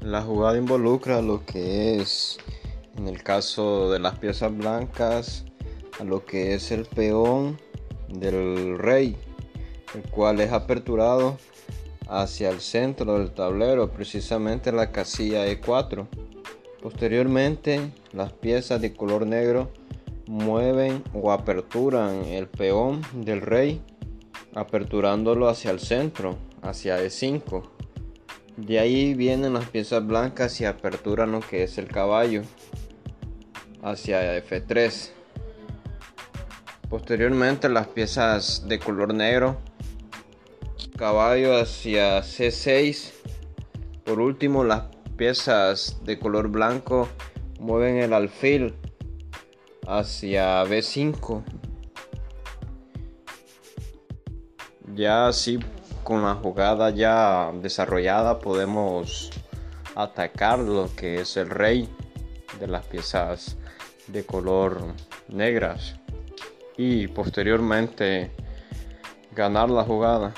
La jugada involucra lo que es, en el caso de las piezas blancas, a lo que es el peón del rey, el cual es aperturado hacia el centro del tablero, precisamente la casilla E4. Posteriormente, las piezas de color negro mueven o aperturan el peón del rey, aperturándolo hacia el centro, hacia E5. De ahí vienen las piezas blancas y aperturan lo que es el caballo hacia F3. Posteriormente las piezas de color negro, caballo hacia C6. Por último las piezas de color blanco mueven el alfil hacia B5. Ya así con la jugada ya desarrollada podemos atacar lo que es el rey de las piezas de color negras y posteriormente ganar la jugada.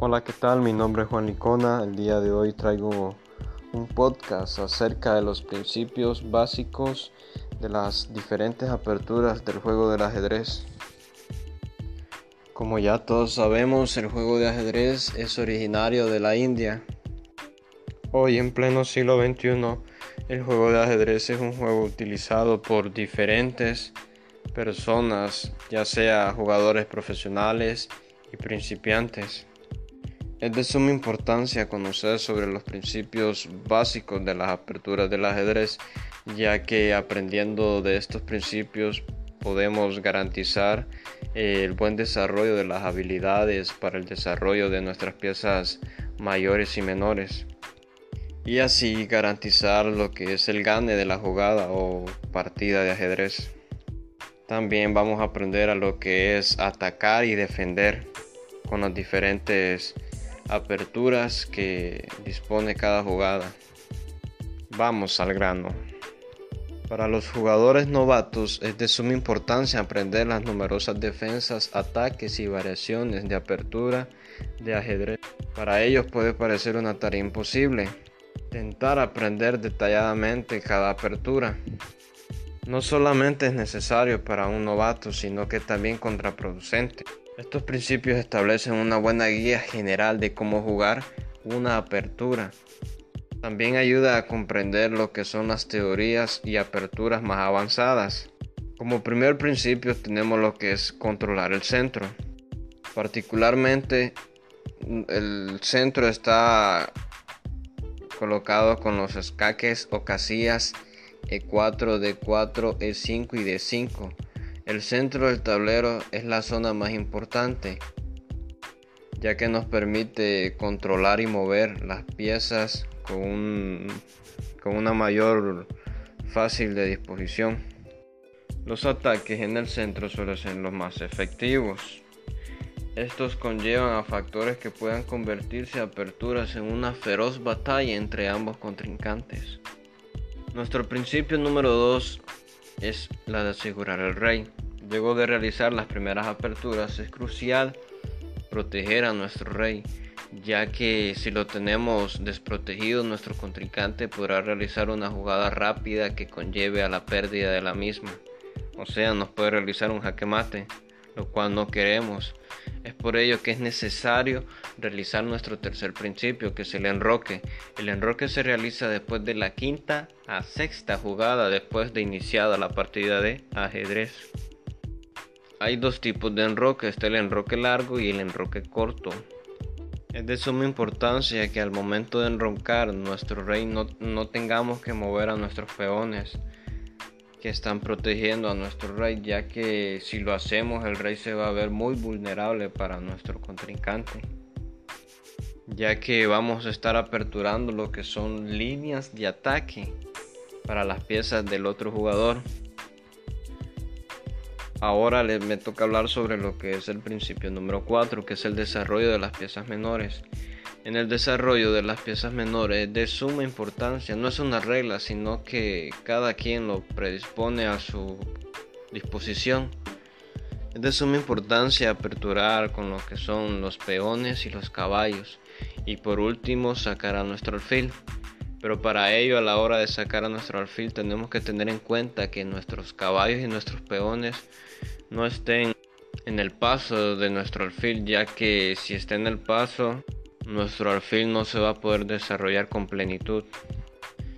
Hola, ¿qué tal? Mi nombre es Juan Licona. El día de hoy traigo un podcast acerca de los principios básicos de las diferentes aperturas del juego del ajedrez. Como ya todos sabemos, el juego de ajedrez es originario de la India. Hoy en pleno siglo XXI, el juego de ajedrez es un juego utilizado por diferentes personas, ya sea jugadores profesionales y principiantes. Es de suma importancia conocer sobre los principios básicos de las aperturas del ajedrez, ya que aprendiendo de estos principios podemos garantizar el buen desarrollo de las habilidades para el desarrollo de nuestras piezas mayores y menores y así garantizar lo que es el gane de la jugada o partida de ajedrez. También vamos a aprender a lo que es atacar y defender con las diferentes aperturas que dispone cada jugada. Vamos al grano. Para los jugadores novatos es de suma importancia aprender las numerosas defensas, ataques y variaciones de apertura de ajedrez. Para ellos puede parecer una tarea imposible. Intentar aprender detalladamente cada apertura. No solamente es necesario para un novato, sino que también contraproducente. Estos principios establecen una buena guía general de cómo jugar una apertura. También ayuda a comprender lo que son las teorías y aperturas más avanzadas. Como primer principio tenemos lo que es controlar el centro. Particularmente el centro está colocado con los escaques o casillas E4, D4, E5 y D5 el centro del tablero es la zona más importante, ya que nos permite controlar y mover las piezas con, con una mayor fácil de disposición. Los ataques en el centro suelen ser los más efectivos. Estos conllevan a factores que puedan convertirse a aperturas en una feroz batalla entre ambos contrincantes. Nuestro principio número 2 es la de asegurar el rey. Luego de realizar las primeras aperturas es crucial proteger a nuestro rey, ya que si lo tenemos desprotegido nuestro contrincante podrá realizar una jugada rápida que conlleve a la pérdida de la misma. O sea, nos puede realizar un jaque mate, lo cual no queremos. Es por ello que es necesario realizar nuestro tercer principio, que es el enroque. El enroque se realiza después de la quinta a sexta jugada después de iniciada la partida de ajedrez. Hay dos tipos de enroque, está el enroque largo y el enroque corto. Es de suma importancia que al momento de enroncar nuestro rey no, no tengamos que mover a nuestros peones que están protegiendo a nuestro rey, ya que si lo hacemos el rey se va a ver muy vulnerable para nuestro contrincante, ya que vamos a estar aperturando lo que son líneas de ataque para las piezas del otro jugador. Ahora me toca hablar sobre lo que es el principio número 4, que es el desarrollo de las piezas menores. En el desarrollo de las piezas menores de suma importancia. No es una regla, sino que cada quien lo predispone a su disposición. Es de suma importancia aperturar con lo que son los peones y los caballos y por último sacar a nuestro alfil. Pero para ello a la hora de sacar a nuestro alfil tenemos que tener en cuenta que nuestros caballos y nuestros peones no estén en el paso de nuestro alfil ya que si está en el paso nuestro alfil no se va a poder desarrollar con plenitud.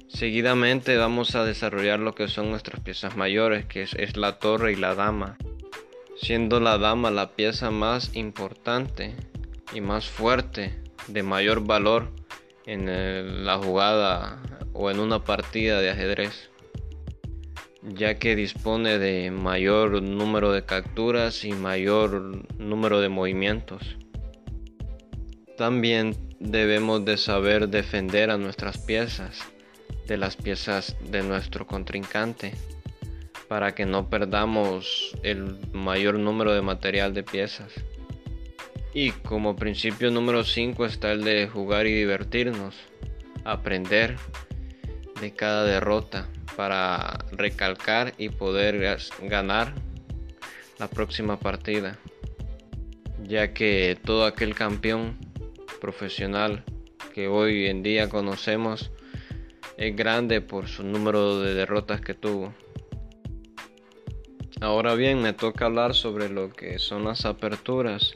Seguidamente vamos a desarrollar lo que son nuestras piezas mayores que es, la torre y la dama siendo la dama la pieza más importante y más fuerte de mayor valor en la jugada o en una partida de ajedrez, ya que dispone de mayor número de capturas y mayor número de movimientos. También debemos de saber defender a nuestras piezas de las piezas de nuestro contrincante para que no perdamos el mayor número de material de piezas. Y como principio número 5 está el de jugar y divertirnos, aprender de cada derrota para recalcar y poder ganar la próxima partida, ya que todo aquel campeón profesional que hoy en día conocemos es grande por su número de derrotas que tuvo. Ahora bien, me toca hablar sobre lo que son las aperturas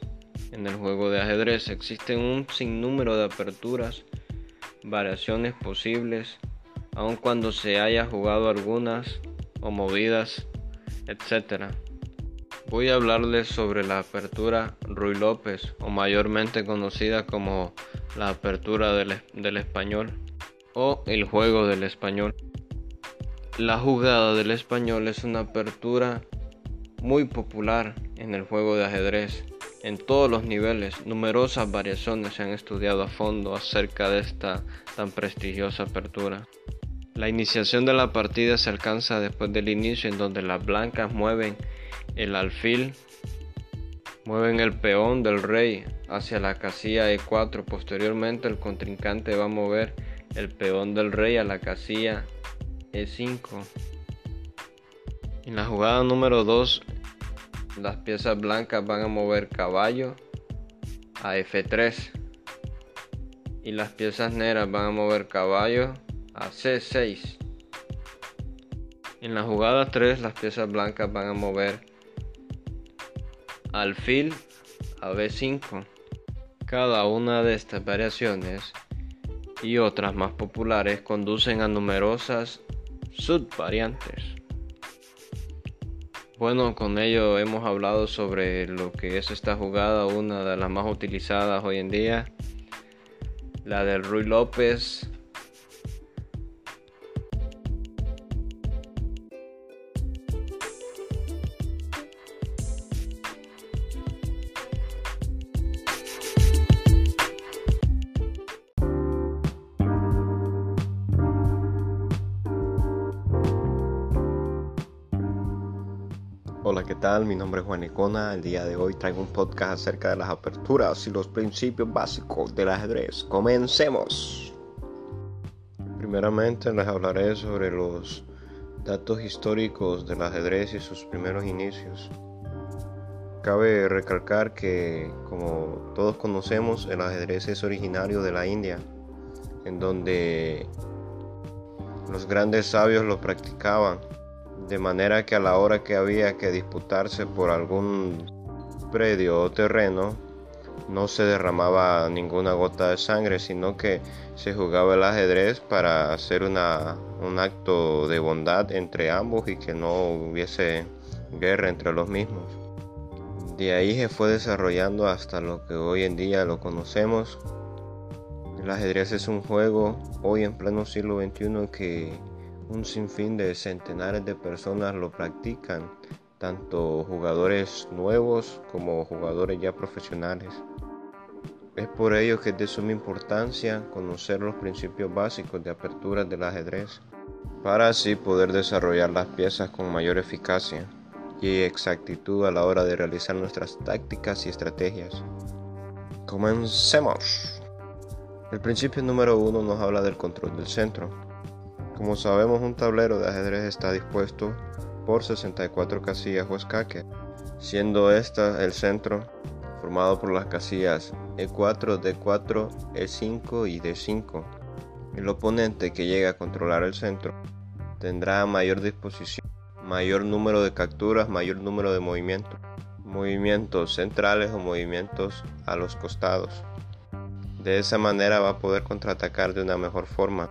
en el juego de ajedrez existen un sinnúmero de aperturas, variaciones posibles, aun cuando se haya jugado algunas o movidas, etc. Voy a hablarles sobre la apertura Ruy López, o mayormente conocida como la apertura del, del español o el juego del español. La jugada del español es una apertura muy popular en el juego de ajedrez en todos los niveles, numerosas variaciones se han estudiado a fondo acerca de esta tan prestigiosa apertura. La iniciación de la partida se alcanza después del inicio en donde las blancas mueven el alfil, mueven el peón del rey hacia la casilla E4. Posteriormente el contrincante va a mover el peón del rey a la casilla E5. En la jugada número 2 las piezas blancas van a mover caballo a F3 y las piezas negras van a mover caballo a C6. En la jugada 3 las piezas blancas van a mover alfil a B5. Cada una de estas variaciones y otras más populares conducen a numerosas subvariantes. Bueno, con ello hemos hablado sobre lo que es esta jugada, una de las más utilizadas hoy en día, la del Rui López Hola, ¿qué tal? Mi nombre es Juan Icona. El día de hoy traigo un podcast acerca de las aperturas y los principios básicos del ajedrez. Comencemos. Primeramente les hablaré sobre los datos históricos del ajedrez y sus primeros inicios. Cabe recalcar que, como todos conocemos, el ajedrez es originario de la India, en donde los grandes sabios lo practicaban de manera que a la hora que había que disputarse por algún predio o terreno, no se derramaba ninguna gota de sangre, sino que se jugaba el ajedrez para hacer un acto de bondad entre ambos y que no hubiese guerra entre los mismos. De ahí se fue desarrollando hasta lo que hoy en día lo conocemos. El ajedrez es un juego hoy en pleno siglo XXI que un sinfín de centenares de personas lo practican, tanto jugadores nuevos como jugadores ya profesionales. Es por ello que es de suma importancia conocer los principios básicos de apertura del ajedrez, para así poder desarrollar las piezas con mayor eficacia y exactitud a la hora de realizar nuestras tácticas y estrategias. Comencemos. El principio número uno nos habla del control del centro. Como sabemos, un tablero de ajedrez está dispuesto por 64 casillas o escaques, siendo esta el centro formado por las casillas E4, D4, E5 y D5. El oponente que llegue a controlar el centro tendrá mayor disposición, mayor número de capturas, mayor número de movimientos, movimientos centrales o movimientos a los costados. De esa manera va a poder contraatacar de una mejor forma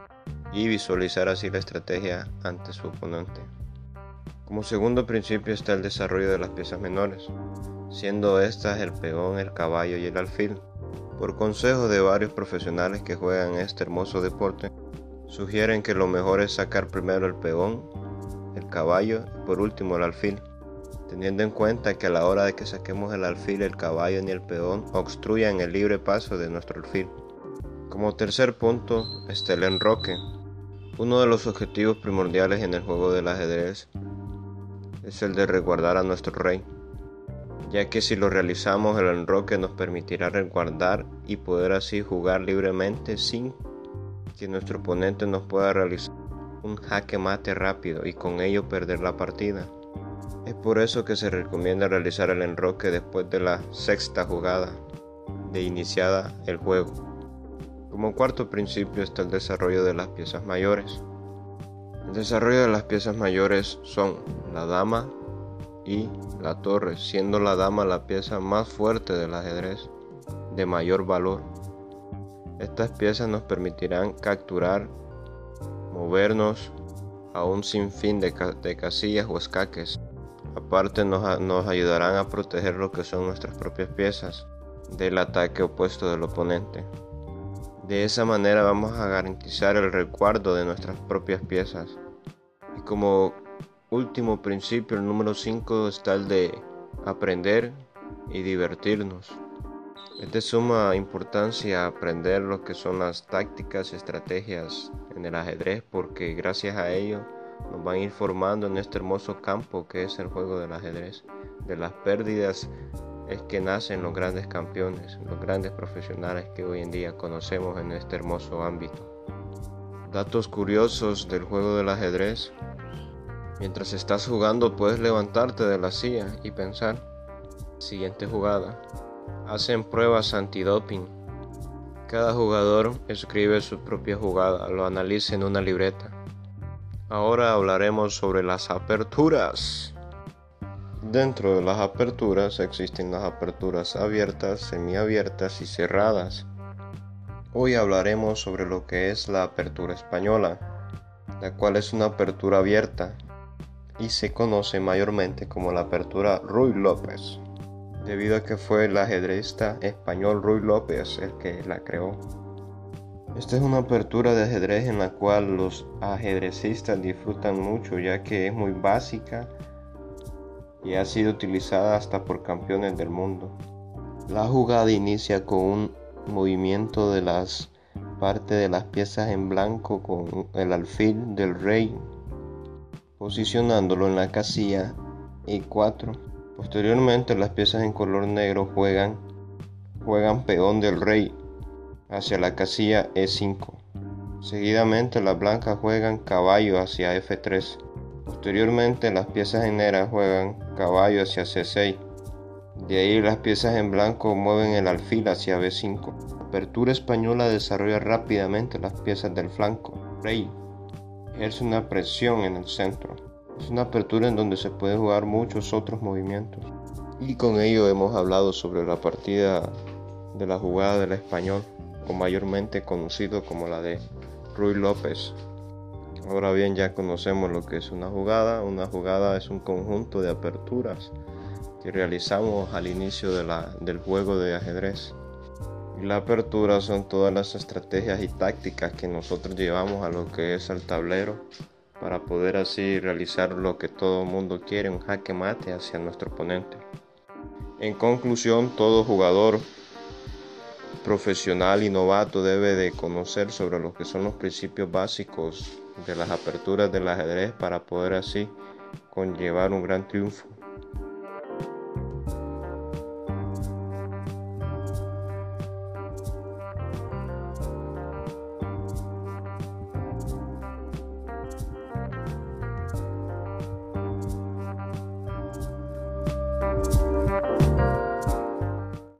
y visualizar así la estrategia ante su oponente. Como segundo principio está el desarrollo de las piezas menores, siendo estas el peón, el caballo y el alfil. Por consejo de varios profesionales que juegan este hermoso deporte, sugieren que lo mejor es sacar primero el peón, el caballo y por último el alfil teniendo en cuenta que a la hora de que saquemos el alfil el caballo ni el peón obstruyan el libre paso de nuestro alfil. Como tercer punto está el enroque. Uno de los objetivos primordiales en el juego del ajedrez es el de resguardar a nuestro rey, ya que si lo realizamos el enroque nos permitirá resguardar y poder así jugar libremente sin que nuestro oponente nos pueda realizar un jaque mate rápido y con ello perder la partida. Es por eso que se recomienda realizar el enroque después de la sexta jugada de iniciada el juego. Como cuarto principio está el desarrollo de las piezas mayores. El desarrollo de las piezas mayores son la dama y la torre, siendo la dama la pieza más fuerte del ajedrez, de mayor valor. Estas piezas nos permitirán capturar, movernos a un sinfín de, casillas o escaques Aparte nos ayudarán a proteger lo que son nuestras propias piezas del ataque opuesto del oponente. De esa manera vamos a garantizar el resguardo de nuestras propias piezas. Y como último principio, el número 5 está el de aprender y divertirnos. Es de suma importancia aprender lo que son las tácticas y estrategias en el ajedrez porque gracias a ello nos van a ir formando en este hermoso campo que es el juego del ajedrez. De las pérdidas es que nacen los grandes campeones, los grandes profesionales que hoy en día conocemos en este hermoso ámbito. Datos curiosos del juego del ajedrez. Mientras estás jugando puedes levantarte de la silla y pensar, siguiente jugada. Hacen pruebas antidoping. Cada jugador escribe su propia jugada, lo analiza en una libreta Ahora hablaremos sobre las aperturas. Dentro de las aperturas existen las aperturas abiertas, semiabiertas y cerradas. Hoy hablaremos sobre lo que es la apertura española, la cual es una apertura abierta y se conoce mayormente como la apertura Ruy López, debido a que fue el ajedrecista español Ruy López el que la creó. Esta es una apertura de ajedrez en la cual los ajedrecistas disfrutan mucho ya que es muy básica y ha sido utilizada hasta por campeones del mundo. La jugada inicia con un movimiento de las partes de las piezas en blanco con el alfil del rey, posicionándolo en la casilla E4. Posteriormente las piezas en color negro juegan, juegan peón del rey hacia la casilla E5. Seguidamente las blancas juegan caballo hacia F3. Posteriormente las piezas en negras juegan caballo hacia C6. De ahí las piezas en blanco mueven el alfil hacia B5. La apertura española desarrolla rápidamente las piezas del flanco. Rey ejerce una presión en el centro. Es una apertura en donde se pueden jugar muchos otros movimientos. Y con ello hemos hablado sobre la partida de la jugada del español o mayormente conocido como la de Ruy López. Ahora bien, ya conocemos lo que es una jugada. Una jugada es un conjunto de aperturas que realizamos al inicio del juego de ajedrez. Y la apertura son todas las estrategias y tácticas que nosotros llevamos a lo que es el tablero para poder así realizar lo que todo el mundo quiere, un jaque mate hacia nuestro oponente. En conclusión, todo jugador profesional y novato debe de conocer sobre lo que son los principios básicos de las aperturas del ajedrez para poder así conllevar un gran triunfo.